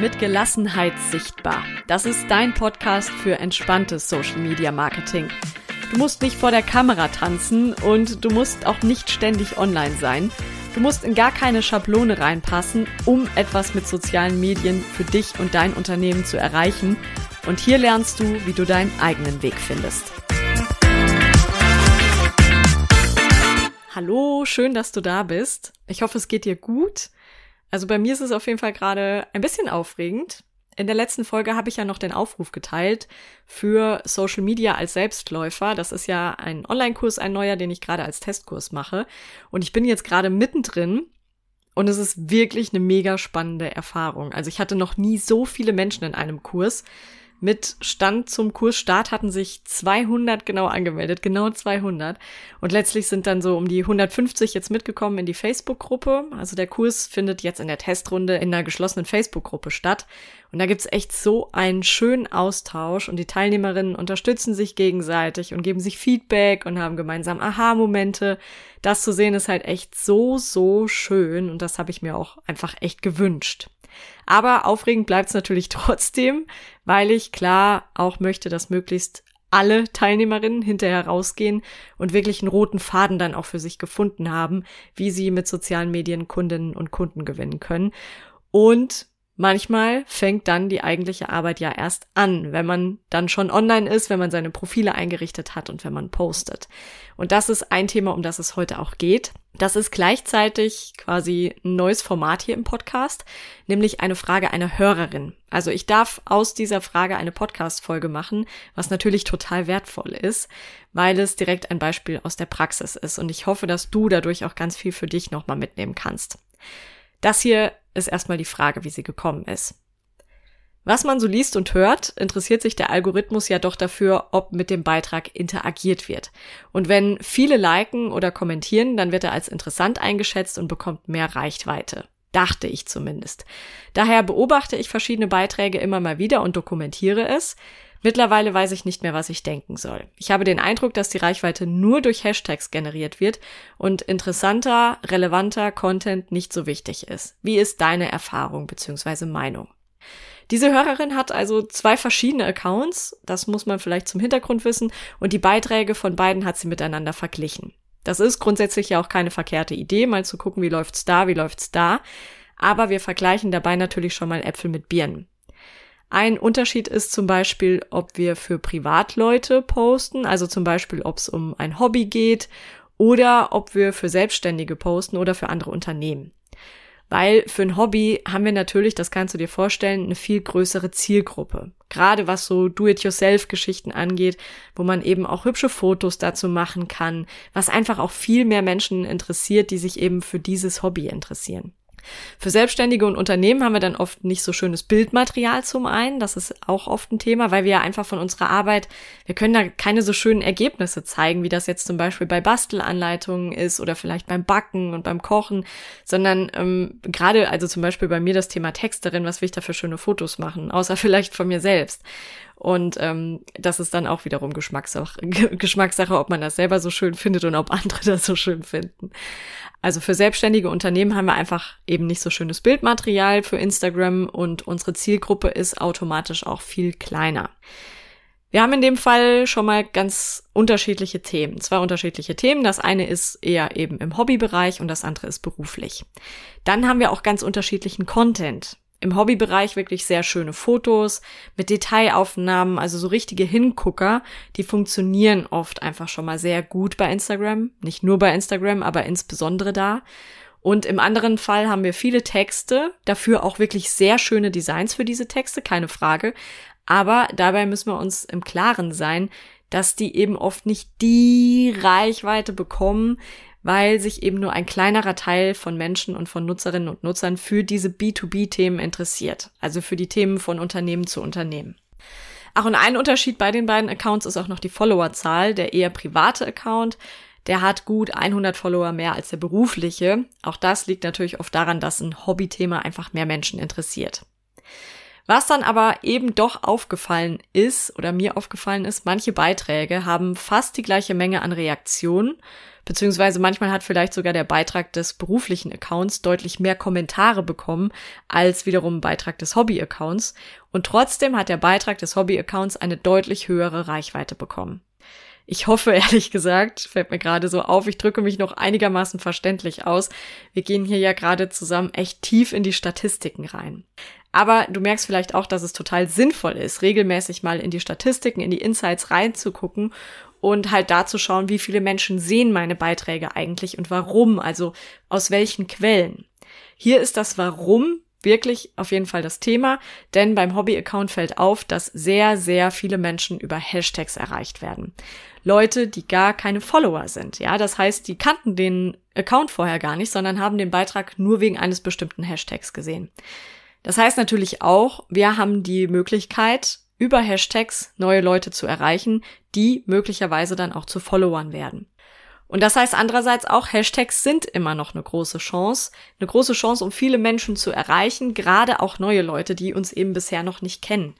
Mit Gelassenheit sichtbar. Das ist dein Podcast für entspanntes Social Media Marketing. Du musst nicht vor der Kamera tanzen und du musst auch nicht ständig online sein. Du musst in gar keine Schablone reinpassen, um etwas mit sozialen Medien für dich und dein Unternehmen zu erreichen. Und hier lernst du, wie du deinen eigenen Weg findest. Hallo, schön, dass du da bist. Ich hoffe, es geht dir gut. Also bei mir ist es auf jeden Fall gerade ein bisschen aufregend. In der letzten Folge habe ich ja noch den Aufruf geteilt für Social Media als Selbstläufer. Das ist ja ein Online-Kurs, ein neuer, den ich gerade als Testkurs mache. Und ich bin jetzt gerade mittendrin und es ist wirklich eine mega spannende Erfahrung. Also ich hatte noch nie so viele Menschen in einem Kurs. Mit Stand zum Kursstart hatten sich 200 genau angemeldet, genau 200. Und letztlich sind dann so um die 150 jetzt mitgekommen in die Facebook-Gruppe. Also der Kurs findet jetzt in der Testrunde in einer geschlossenen Facebook-Gruppe statt. Und da gibt's echt so einen schönen Austausch und die Teilnehmerinnen unterstützen sich gegenseitig und geben sich Feedback und haben gemeinsam Aha-Momente. Das zu sehen ist halt echt so, so schön und das habe ich mir auch einfach echt gewünscht. Aber aufregend bleibt es natürlich trotzdem, weil ich klar auch möchte, dass möglichst alle Teilnehmerinnen hinterher rausgehen und wirklich einen roten Faden dann auch für sich gefunden haben, wie sie mit sozialen Medien Kundinnen und Kunden gewinnen können. Und manchmal fängt dann die eigentliche Arbeit ja erst an, wenn man dann schon online ist, wenn man seine Profile eingerichtet hat und wenn man postet. Und das ist ein Thema, um das es heute auch geht. Das ist gleichzeitig quasi ein neues Format hier im Podcast, nämlich eine Frage einer Hörerin. Also ich darf aus dieser Frage eine Podcast-Folge machen, was natürlich total wertvoll ist, weil es direkt ein Beispiel aus der Praxis ist. Und ich hoffe, dass du dadurch auch ganz viel für dich nochmal mitnehmen kannst. Das hier ist erstmal die Frage, wie sie gekommen ist. Was man so liest und hört, interessiert sich der Algorithmus ja doch dafür, ob mit dem Beitrag interagiert wird. Und wenn viele liken oder kommentieren, dann wird er als interessant eingeschätzt und bekommt mehr Reichweite. Dachte ich zumindest. Daher beobachte ich verschiedene Beiträge immer mal wieder und dokumentiere es. Mittlerweile weiß ich nicht mehr, was ich denken soll. Ich habe den Eindruck, dass die Reichweite nur durch Hashtags generiert wird und interessanter, relevanter Content nicht so wichtig ist. Wie ist deine Erfahrung bzw. Meinung? Diese Hörerin hat also zwei verschiedene Accounts, das muss man vielleicht zum Hintergrund wissen, und die Beiträge von beiden hat sie miteinander verglichen. Das ist grundsätzlich ja auch keine verkehrte Idee, mal zu gucken, wie läuft's da, wie läuft's da. Aber wir vergleichen dabei natürlich schon mal Äpfel mit Birnen. Ein Unterschied ist zum Beispiel, ob wir für Privatleute posten, also zum Beispiel, ob es um ein Hobby geht oder ob wir für Selbstständige posten oder für andere Unternehmen. Weil für ein Hobby haben wir natürlich, das kannst du dir vorstellen, eine viel größere Zielgruppe. Gerade was so Do-it-yourself-Geschichten angeht, wo man eben auch hübsche Fotos dazu machen kann, was einfach auch viel mehr Menschen interessiert, die sich eben für dieses Hobby interessieren. Für Selbstständige und Unternehmen haben wir dann oft nicht so schönes Bildmaterial zum einen. Das ist auch oft ein Thema, weil wir ja einfach von unserer Arbeit, wir können da keine so schönen Ergebnisse zeigen, wie das jetzt zum Beispiel bei Bastelanleitungen ist oder vielleicht beim Backen und beim Kochen, sondern ähm, gerade, also zum Beispiel bei mir das Thema Texterin, was will ich da für schöne Fotos machen, außer vielleicht von mir selbst. Und ähm, das ist dann auch wiederum Geschmackssache, Geschmackssache, ob man das selber so schön findet und ob andere das so schön finden. Also für selbstständige Unternehmen haben wir einfach eben nicht so schönes Bildmaterial für Instagram und unsere Zielgruppe ist automatisch auch viel kleiner. Wir haben in dem Fall schon mal ganz unterschiedliche Themen, zwei unterschiedliche Themen. Das eine ist eher eben im Hobbybereich und das andere ist beruflich. Dann haben wir auch ganz unterschiedlichen Content im Hobbybereich wirklich sehr schöne Fotos mit Detailaufnahmen, also so richtige Hingucker, die funktionieren oft einfach schon mal sehr gut bei Instagram. Nicht nur bei Instagram, aber insbesondere da. Und im anderen Fall haben wir viele Texte, dafür auch wirklich sehr schöne Designs für diese Texte, keine Frage. Aber dabei müssen wir uns im Klaren sein, dass die eben oft nicht die Reichweite bekommen, weil sich eben nur ein kleinerer Teil von Menschen und von Nutzerinnen und Nutzern für diese B2B-Themen interessiert, also für die Themen von Unternehmen zu Unternehmen. Ach, und ein Unterschied bei den beiden Accounts ist auch noch die Followerzahl. Der eher private Account, der hat gut 100 Follower mehr als der berufliche. Auch das liegt natürlich oft daran, dass ein Hobbythema einfach mehr Menschen interessiert. Was dann aber eben doch aufgefallen ist oder mir aufgefallen ist, manche Beiträge haben fast die gleiche Menge an Reaktionen, beziehungsweise manchmal hat vielleicht sogar der Beitrag des beruflichen Accounts deutlich mehr Kommentare bekommen als wiederum Beitrag des Hobby-Accounts und trotzdem hat der Beitrag des Hobby-Accounts eine deutlich höhere Reichweite bekommen. Ich hoffe, ehrlich gesagt, fällt mir gerade so auf, ich drücke mich noch einigermaßen verständlich aus. Wir gehen hier ja gerade zusammen echt tief in die Statistiken rein. Aber du merkst vielleicht auch, dass es total sinnvoll ist, regelmäßig mal in die Statistiken, in die Insights reinzugucken und halt da zu schauen, wie viele Menschen sehen meine Beiträge eigentlich und warum, also aus welchen Quellen. Hier ist das Warum wirklich auf jeden Fall das Thema, denn beim Hobby-Account fällt auf, dass sehr, sehr viele Menschen über Hashtags erreicht werden. Leute, die gar keine Follower sind. Ja, das heißt, die kannten den Account vorher gar nicht, sondern haben den Beitrag nur wegen eines bestimmten Hashtags gesehen. Das heißt natürlich auch, wir haben die Möglichkeit, über Hashtags neue Leute zu erreichen, die möglicherweise dann auch zu Followern werden. Und das heißt andererseits auch, Hashtags sind immer noch eine große Chance, eine große Chance, um viele Menschen zu erreichen, gerade auch neue Leute, die uns eben bisher noch nicht kennen.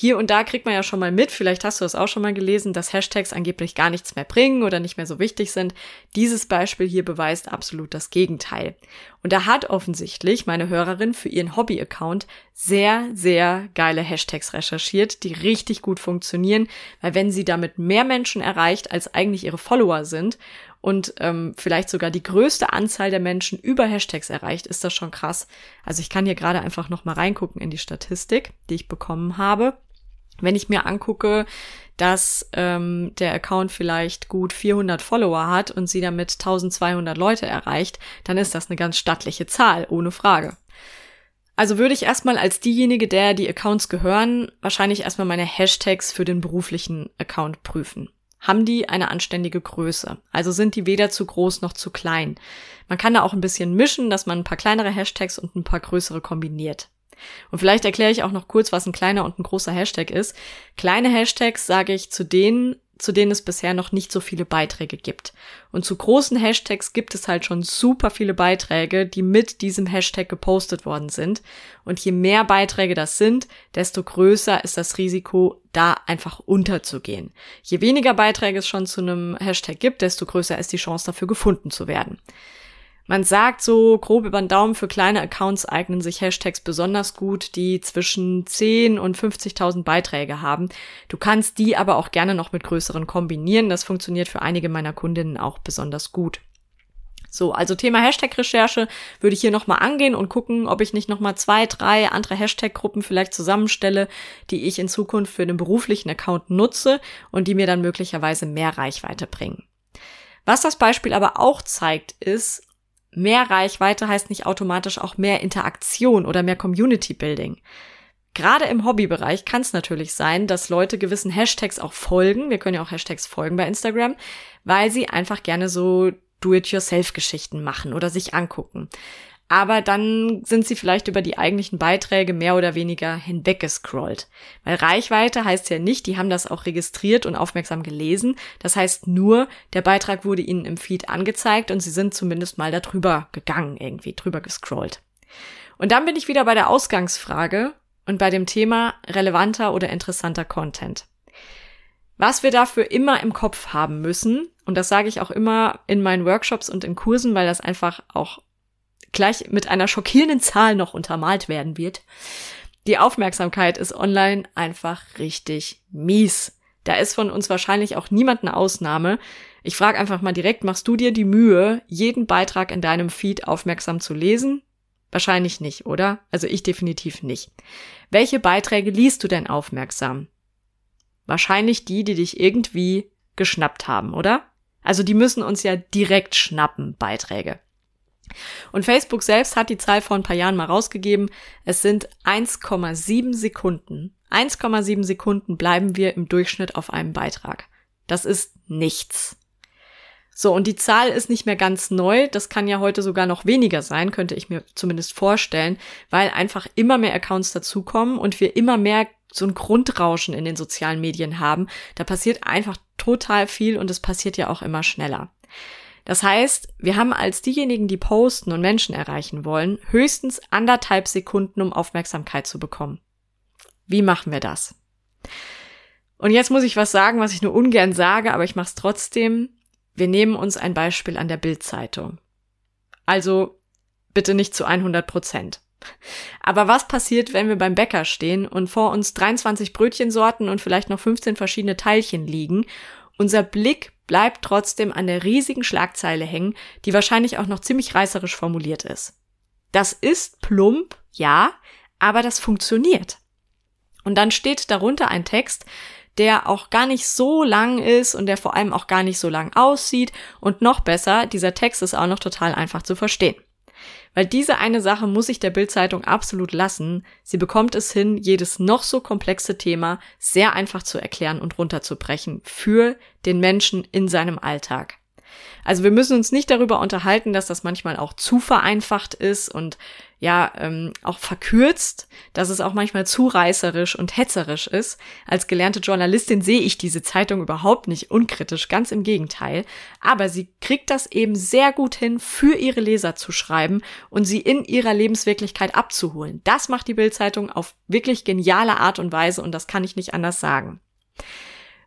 Hier und da kriegt man ja schon mal mit, vielleicht hast du das auch schon mal gelesen, dass Hashtags angeblich gar nichts mehr bringen oder nicht mehr so wichtig sind. Dieses Beispiel hier beweist absolut das Gegenteil. Und da hat offensichtlich meine Hörerin für ihren Hobby-Account sehr, sehr geile Hashtags recherchiert, die richtig gut funktionieren, weil wenn sie damit mehr Menschen erreicht, als eigentlich ihre Follower sind und ähm, vielleicht sogar die größte Anzahl der Menschen über Hashtags erreicht, ist das schon krass. Also ich kann hier gerade einfach noch mal reingucken in die Statistik, die ich bekommen habe. Wenn ich mir angucke, dass ähm, der Account vielleicht gut 400 Follower hat und sie damit 1200 Leute erreicht, dann ist das eine ganz stattliche Zahl, ohne Frage. Also würde ich erstmal als diejenige, der die Accounts gehören, wahrscheinlich erstmal meine Hashtags für den beruflichen Account prüfen. Haben die eine anständige Größe? Also sind die weder zu groß noch zu klein? Man kann da auch ein bisschen mischen, dass man ein paar kleinere Hashtags und ein paar größere kombiniert. Und vielleicht erkläre ich auch noch kurz, was ein kleiner und ein großer Hashtag ist. Kleine Hashtags sage ich zu denen, zu denen es bisher noch nicht so viele Beiträge gibt. Und zu großen Hashtags gibt es halt schon super viele Beiträge, die mit diesem Hashtag gepostet worden sind. Und je mehr Beiträge das sind, desto größer ist das Risiko, da einfach unterzugehen. Je weniger Beiträge es schon zu einem Hashtag gibt, desto größer ist die Chance dafür gefunden zu werden. Man sagt so grob über den Daumen, für kleine Accounts eignen sich Hashtags besonders gut, die zwischen 10 und 50.000 Beiträge haben. Du kannst die aber auch gerne noch mit größeren kombinieren. Das funktioniert für einige meiner Kundinnen auch besonders gut. So, also Thema Hashtag-Recherche würde ich hier nochmal angehen und gucken, ob ich nicht nochmal zwei, drei andere Hashtag-Gruppen vielleicht zusammenstelle, die ich in Zukunft für den beruflichen Account nutze und die mir dann möglicherweise mehr Reichweite bringen. Was das Beispiel aber auch zeigt, ist, mehr Reichweite heißt nicht automatisch auch mehr Interaktion oder mehr Community Building. Gerade im Hobbybereich kann es natürlich sein, dass Leute gewissen Hashtags auch folgen. Wir können ja auch Hashtags folgen bei Instagram, weil sie einfach gerne so Do-it-yourself-Geschichten machen oder sich angucken aber dann sind sie vielleicht über die eigentlichen Beiträge mehr oder weniger hinweggescrollt. Weil Reichweite heißt ja nicht, die haben das auch registriert und aufmerksam gelesen. Das heißt nur, der Beitrag wurde ihnen im Feed angezeigt und sie sind zumindest mal darüber gegangen, irgendwie drüber gescrollt. Und dann bin ich wieder bei der Ausgangsfrage und bei dem Thema relevanter oder interessanter Content. Was wir dafür immer im Kopf haben müssen, und das sage ich auch immer in meinen Workshops und in Kursen, weil das einfach auch gleich mit einer schockierenden Zahl noch untermalt werden wird. Die Aufmerksamkeit ist online einfach richtig mies. Da ist von uns wahrscheinlich auch niemand eine Ausnahme. Ich frage einfach mal direkt, machst du dir die Mühe, jeden Beitrag in deinem Feed aufmerksam zu lesen? Wahrscheinlich nicht, oder? Also ich definitiv nicht. Welche Beiträge liest du denn aufmerksam? Wahrscheinlich die, die dich irgendwie geschnappt haben, oder? Also die müssen uns ja direkt schnappen, Beiträge. Und Facebook selbst hat die Zahl vor ein paar Jahren mal rausgegeben. Es sind 1,7 Sekunden. 1,7 Sekunden bleiben wir im Durchschnitt auf einem Beitrag. Das ist nichts. So, und die Zahl ist nicht mehr ganz neu. Das kann ja heute sogar noch weniger sein, könnte ich mir zumindest vorstellen, weil einfach immer mehr Accounts dazukommen und wir immer mehr so ein Grundrauschen in den sozialen Medien haben. Da passiert einfach total viel und es passiert ja auch immer schneller. Das heißt, wir haben als diejenigen, die posten und Menschen erreichen wollen, höchstens anderthalb Sekunden, um Aufmerksamkeit zu bekommen. Wie machen wir das? Und jetzt muss ich was sagen, was ich nur ungern sage, aber ich mache es trotzdem. Wir nehmen uns ein Beispiel an der Bildzeitung. Also bitte nicht zu 100 Prozent. Aber was passiert, wenn wir beim Bäcker stehen und vor uns 23 Brötchensorten und vielleicht noch 15 verschiedene Teilchen liegen? Unser Blick bleibt trotzdem an der riesigen Schlagzeile hängen, die wahrscheinlich auch noch ziemlich reißerisch formuliert ist. Das ist plump, ja, aber das funktioniert. Und dann steht darunter ein Text, der auch gar nicht so lang ist und der vor allem auch gar nicht so lang aussieht und noch besser, dieser Text ist auch noch total einfach zu verstehen. Weil diese eine Sache muss ich der Bildzeitung absolut lassen. Sie bekommt es hin, jedes noch so komplexe Thema sehr einfach zu erklären und runterzubrechen für den Menschen in seinem Alltag. Also wir müssen uns nicht darüber unterhalten, dass das manchmal auch zu vereinfacht ist und ja ähm, auch verkürzt, dass es auch manchmal zu reißerisch und hetzerisch ist. Als gelernte Journalistin sehe ich diese Zeitung überhaupt nicht unkritisch, ganz im Gegenteil. Aber sie kriegt das eben sehr gut hin, für ihre Leser zu schreiben und sie in ihrer Lebenswirklichkeit abzuholen. Das macht die Bildzeitung auf wirklich geniale Art und Weise und das kann ich nicht anders sagen.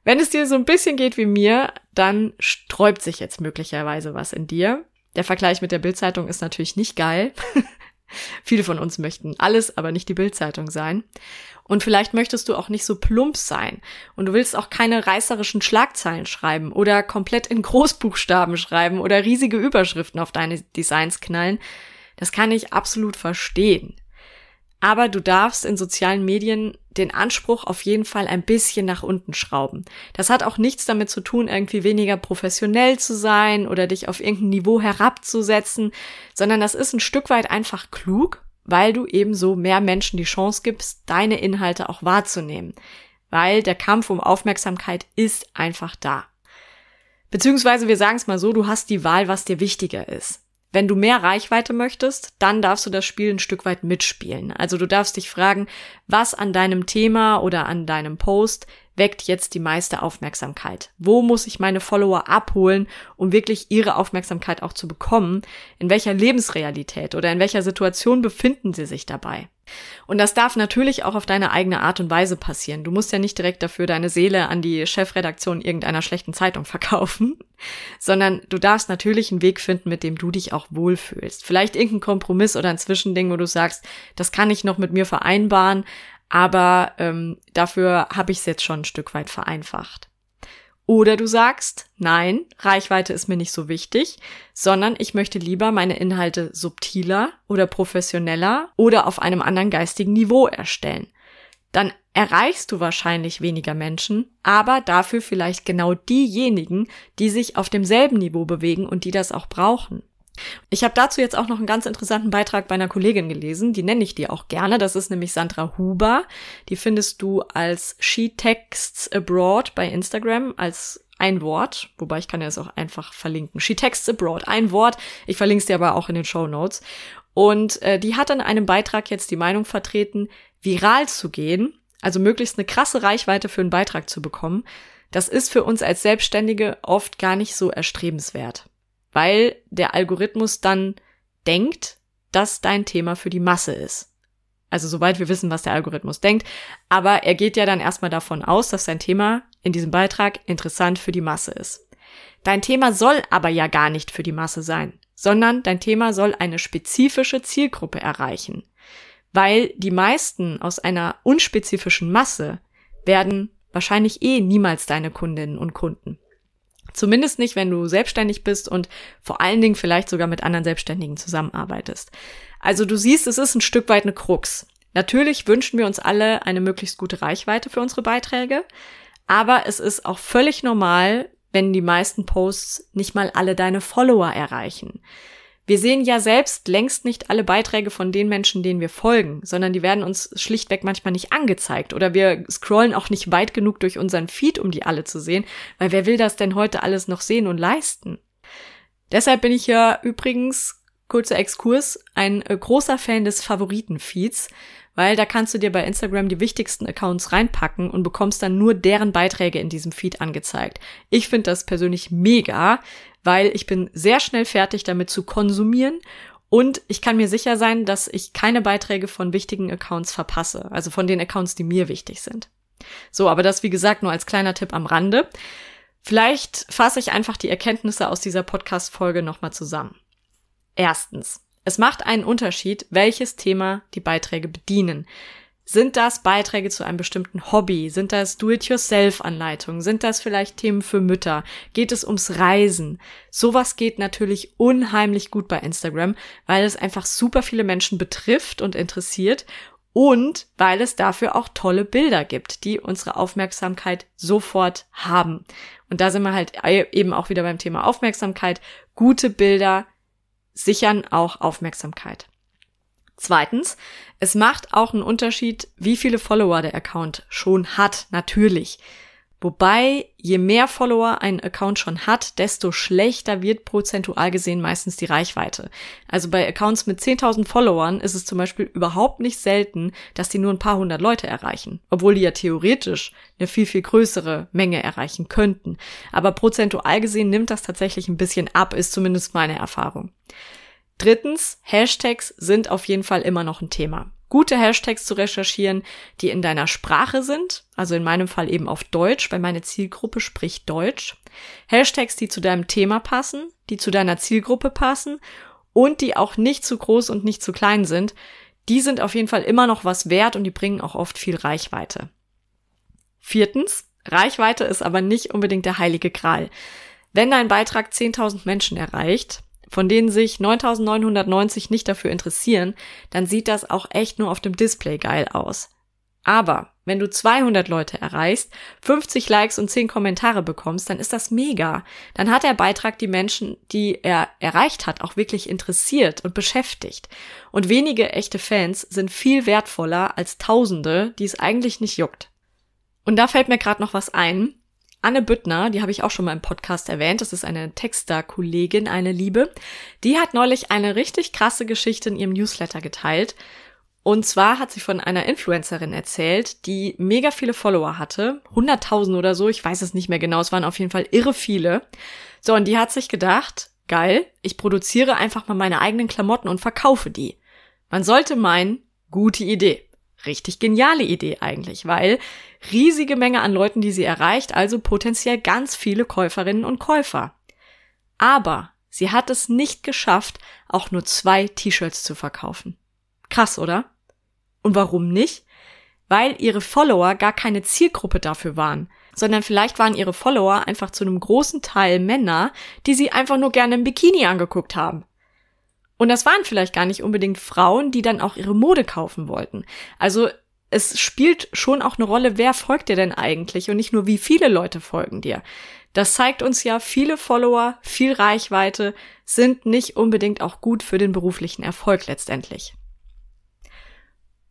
Wenn es dir so ein bisschen geht wie mir, dann sträubt sich jetzt möglicherweise was in dir. Der Vergleich mit der Bildzeitung ist natürlich nicht geil. Viele von uns möchten alles, aber nicht die Bildzeitung sein. Und vielleicht möchtest du auch nicht so plump sein. Und du willst auch keine reißerischen Schlagzeilen schreiben oder komplett in Großbuchstaben schreiben oder riesige Überschriften auf deine Designs knallen. Das kann ich absolut verstehen. Aber du darfst in sozialen Medien den Anspruch auf jeden Fall ein bisschen nach unten schrauben. Das hat auch nichts damit zu tun, irgendwie weniger professionell zu sein oder dich auf irgendein Niveau herabzusetzen, sondern das ist ein Stück weit einfach klug, weil du eben so mehr Menschen die Chance gibst, deine Inhalte auch wahrzunehmen. Weil der Kampf um Aufmerksamkeit ist einfach da. Beziehungsweise wir sagen es mal so, du hast die Wahl, was dir wichtiger ist. Wenn du mehr Reichweite möchtest, dann darfst du das Spiel ein Stück weit mitspielen. Also du darfst dich fragen, was an deinem Thema oder an deinem Post weckt jetzt die meiste Aufmerksamkeit? Wo muss ich meine Follower abholen, um wirklich ihre Aufmerksamkeit auch zu bekommen? In welcher Lebensrealität oder in welcher Situation befinden sie sich dabei? Und das darf natürlich auch auf deine eigene Art und Weise passieren. Du musst ja nicht direkt dafür deine Seele an die Chefredaktion irgendeiner schlechten Zeitung verkaufen, sondern du darfst natürlich einen Weg finden, mit dem du dich auch wohlfühlst. Vielleicht irgendein Kompromiss oder ein Zwischending, wo du sagst, das kann ich noch mit mir vereinbaren, aber ähm, dafür habe ich es jetzt schon ein Stück weit vereinfacht. Oder du sagst, nein, Reichweite ist mir nicht so wichtig, sondern ich möchte lieber meine Inhalte subtiler oder professioneller oder auf einem anderen geistigen Niveau erstellen. Dann erreichst du wahrscheinlich weniger Menschen, aber dafür vielleicht genau diejenigen, die sich auf demselben Niveau bewegen und die das auch brauchen. Ich habe dazu jetzt auch noch einen ganz interessanten Beitrag bei einer Kollegin gelesen, die nenne ich dir auch gerne. Das ist nämlich Sandra Huber. Die findest du als She Texts Abroad bei Instagram als ein Wort, wobei ich kann ja es auch einfach verlinken. She Texts Abroad, ein Wort. Ich verlinke es dir aber auch in den Show Notes. Und äh, die hat in einem Beitrag jetzt die Meinung vertreten, viral zu gehen, also möglichst eine krasse Reichweite für einen Beitrag zu bekommen. Das ist für uns als Selbstständige oft gar nicht so erstrebenswert weil der Algorithmus dann denkt, dass dein Thema für die Masse ist. Also soweit wir wissen, was der Algorithmus denkt, aber er geht ja dann erstmal davon aus, dass dein Thema in diesem Beitrag interessant für die Masse ist. Dein Thema soll aber ja gar nicht für die Masse sein, sondern dein Thema soll eine spezifische Zielgruppe erreichen, weil die meisten aus einer unspezifischen Masse werden wahrscheinlich eh niemals deine Kundinnen und Kunden. Zumindest nicht, wenn du selbstständig bist und vor allen Dingen vielleicht sogar mit anderen Selbstständigen zusammenarbeitest. Also du siehst, es ist ein Stück weit eine Krux. Natürlich wünschen wir uns alle eine möglichst gute Reichweite für unsere Beiträge, aber es ist auch völlig normal, wenn die meisten Posts nicht mal alle deine Follower erreichen. Wir sehen ja selbst längst nicht alle Beiträge von den Menschen, denen wir folgen, sondern die werden uns schlichtweg manchmal nicht angezeigt oder wir scrollen auch nicht weit genug durch unseren Feed, um die alle zu sehen, weil wer will das denn heute alles noch sehen und leisten? Deshalb bin ich ja übrigens, kurzer Exkurs, ein äh, großer Fan des Favoritenfeeds, weil da kannst du dir bei Instagram die wichtigsten Accounts reinpacken und bekommst dann nur deren Beiträge in diesem Feed angezeigt. Ich finde das persönlich mega, weil ich bin sehr schnell fertig damit zu konsumieren Und ich kann mir sicher sein, dass ich keine Beiträge von wichtigen Accounts verpasse, also von den Accounts, die mir wichtig sind. So, aber das wie gesagt nur als kleiner Tipp am Rande. Vielleicht fasse ich einfach die Erkenntnisse aus dieser Podcast-Folge nochmal zusammen. Erstens. Es macht einen Unterschied, welches Thema die Beiträge bedienen. Sind das Beiträge zu einem bestimmten Hobby? Sind das Do-it-yourself-Anleitungen? Sind das vielleicht Themen für Mütter? Geht es ums Reisen? Sowas geht natürlich unheimlich gut bei Instagram, weil es einfach super viele Menschen betrifft und interessiert und weil es dafür auch tolle Bilder gibt, die unsere Aufmerksamkeit sofort haben. Und da sind wir halt eben auch wieder beim Thema Aufmerksamkeit. Gute Bilder sichern auch Aufmerksamkeit. Zweitens, es macht auch einen Unterschied, wie viele Follower der Account schon hat, natürlich. Wobei, je mehr Follower ein Account schon hat, desto schlechter wird prozentual gesehen meistens die Reichweite. Also bei Accounts mit 10.000 Followern ist es zum Beispiel überhaupt nicht selten, dass die nur ein paar hundert Leute erreichen. Obwohl die ja theoretisch eine viel, viel größere Menge erreichen könnten. Aber prozentual gesehen nimmt das tatsächlich ein bisschen ab, ist zumindest meine Erfahrung. Drittens, Hashtags sind auf jeden Fall immer noch ein Thema. Gute Hashtags zu recherchieren, die in deiner Sprache sind, also in meinem Fall eben auf Deutsch, weil meine Zielgruppe spricht Deutsch. Hashtags, die zu deinem Thema passen, die zu deiner Zielgruppe passen und die auch nicht zu groß und nicht zu klein sind, die sind auf jeden Fall immer noch was wert und die bringen auch oft viel Reichweite. Viertens, Reichweite ist aber nicht unbedingt der heilige Gral. Wenn dein Beitrag 10.000 Menschen erreicht, von denen sich 9990 nicht dafür interessieren, dann sieht das auch echt nur auf dem Display geil aus. Aber wenn du 200 Leute erreichst, 50 Likes und 10 Kommentare bekommst, dann ist das mega. Dann hat der Beitrag die Menschen, die er erreicht hat, auch wirklich interessiert und beschäftigt. Und wenige echte Fans sind viel wertvoller als Tausende, die es eigentlich nicht juckt. Und da fällt mir gerade noch was ein. Anne Büttner, die habe ich auch schon mal im Podcast erwähnt, das ist eine Texter-Kollegin, eine Liebe, die hat neulich eine richtig krasse Geschichte in ihrem Newsletter geteilt. Und zwar hat sie von einer Influencerin erzählt, die mega viele Follower hatte, 100.000 oder so, ich weiß es nicht mehr genau, es waren auf jeden Fall irre viele. So, und die hat sich gedacht, geil, ich produziere einfach mal meine eigenen Klamotten und verkaufe die. Man sollte meinen, gute Idee richtig geniale Idee eigentlich, weil riesige Menge an Leuten, die sie erreicht, also potenziell ganz viele Käuferinnen und Käufer. Aber sie hat es nicht geschafft, auch nur zwei T-Shirts zu verkaufen. Krass, oder? Und warum nicht? Weil ihre Follower gar keine Zielgruppe dafür waren, sondern vielleicht waren ihre Follower einfach zu einem großen Teil Männer, die sie einfach nur gerne im Bikini angeguckt haben. Und das waren vielleicht gar nicht unbedingt Frauen, die dann auch ihre Mode kaufen wollten. Also es spielt schon auch eine Rolle, wer folgt dir denn eigentlich und nicht nur wie viele Leute folgen dir. Das zeigt uns ja, viele Follower, viel Reichweite sind nicht unbedingt auch gut für den beruflichen Erfolg letztendlich.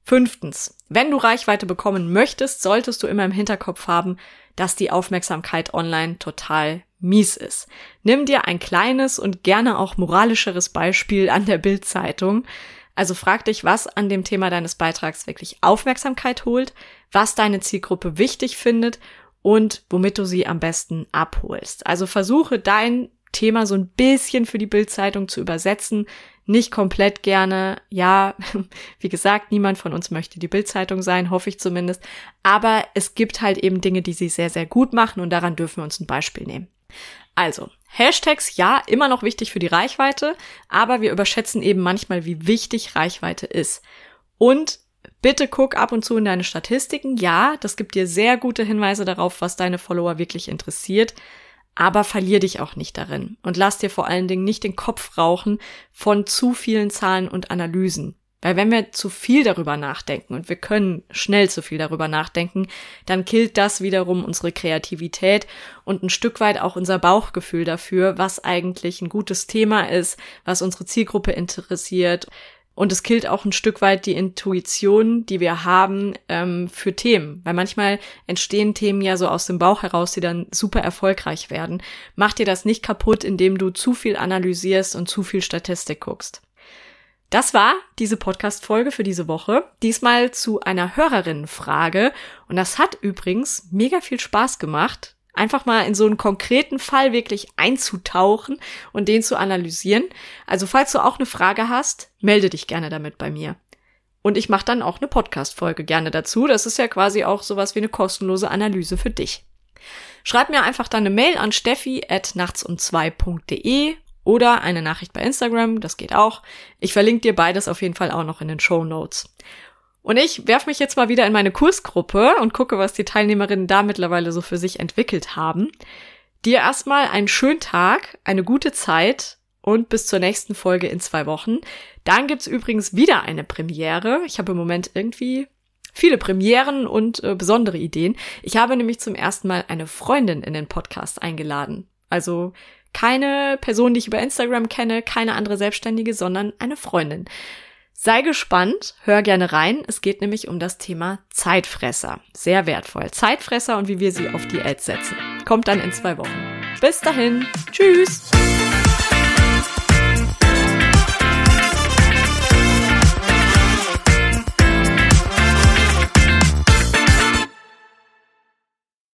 Fünftens, wenn du Reichweite bekommen möchtest, solltest du immer im Hinterkopf haben, dass die Aufmerksamkeit online total mies ist. Nimm dir ein kleines und gerne auch moralischeres Beispiel an der Bildzeitung. Also frag dich, was an dem Thema deines Beitrags wirklich Aufmerksamkeit holt, was deine Zielgruppe wichtig findet und womit du sie am besten abholst. Also versuche dein Thema so ein bisschen für die Bildzeitung zu übersetzen, nicht komplett gerne. Ja, wie gesagt, niemand von uns möchte die Bildzeitung sein, hoffe ich zumindest, aber es gibt halt eben Dinge, die sie sehr sehr gut machen und daran dürfen wir uns ein Beispiel nehmen. Also, Hashtags, ja, immer noch wichtig für die Reichweite, aber wir überschätzen eben manchmal, wie wichtig Reichweite ist. Und bitte guck ab und zu in deine Statistiken. Ja, das gibt dir sehr gute Hinweise darauf, was deine Follower wirklich interessiert. Aber verlier dich auch nicht darin und lass dir vor allen Dingen nicht den Kopf rauchen von zu vielen Zahlen und Analysen. Weil wenn wir zu viel darüber nachdenken und wir können schnell zu viel darüber nachdenken, dann killt das wiederum unsere Kreativität und ein Stück weit auch unser Bauchgefühl dafür, was eigentlich ein gutes Thema ist, was unsere Zielgruppe interessiert. Und es killt auch ein Stück weit die Intuition, die wir haben ähm, für Themen. Weil manchmal entstehen Themen ja so aus dem Bauch heraus, die dann super erfolgreich werden. Mach dir das nicht kaputt, indem du zu viel analysierst und zu viel Statistik guckst. Das war diese Podcast-Folge für diese Woche. Diesmal zu einer Hörerinnenfrage. Und das hat übrigens mega viel Spaß gemacht. einfach mal in so einen konkreten Fall wirklich einzutauchen und den zu analysieren. Also falls du auch eine Frage hast, melde dich gerne damit bei mir. Und ich mache dann auch eine Podcast-Folge gerne dazu. Das ist ja quasi auch sowas wie eine kostenlose Analyse für dich. Schreib mir einfach dann eine Mail an steffi at nachtsum2.de oder eine Nachricht bei Instagram, das geht auch. Ich verlinke dir beides auf jeden Fall auch noch in den Show Notes. Und ich werf mich jetzt mal wieder in meine Kursgruppe und gucke, was die Teilnehmerinnen da mittlerweile so für sich entwickelt haben. Dir erstmal einen schönen Tag, eine gute Zeit und bis zur nächsten Folge in zwei Wochen. Dann gibt's übrigens wieder eine Premiere. Ich habe im Moment irgendwie viele Premieren und äh, besondere Ideen. Ich habe nämlich zum ersten Mal eine Freundin in den Podcast eingeladen. Also keine Person, die ich über Instagram kenne, keine andere Selbstständige, sondern eine Freundin. Sei gespannt, hör gerne rein. Es geht nämlich um das Thema Zeitfresser. Sehr wertvoll. Zeitfresser und wie wir sie auf Diät setzen. Kommt dann in zwei Wochen. Bis dahin. Tschüss.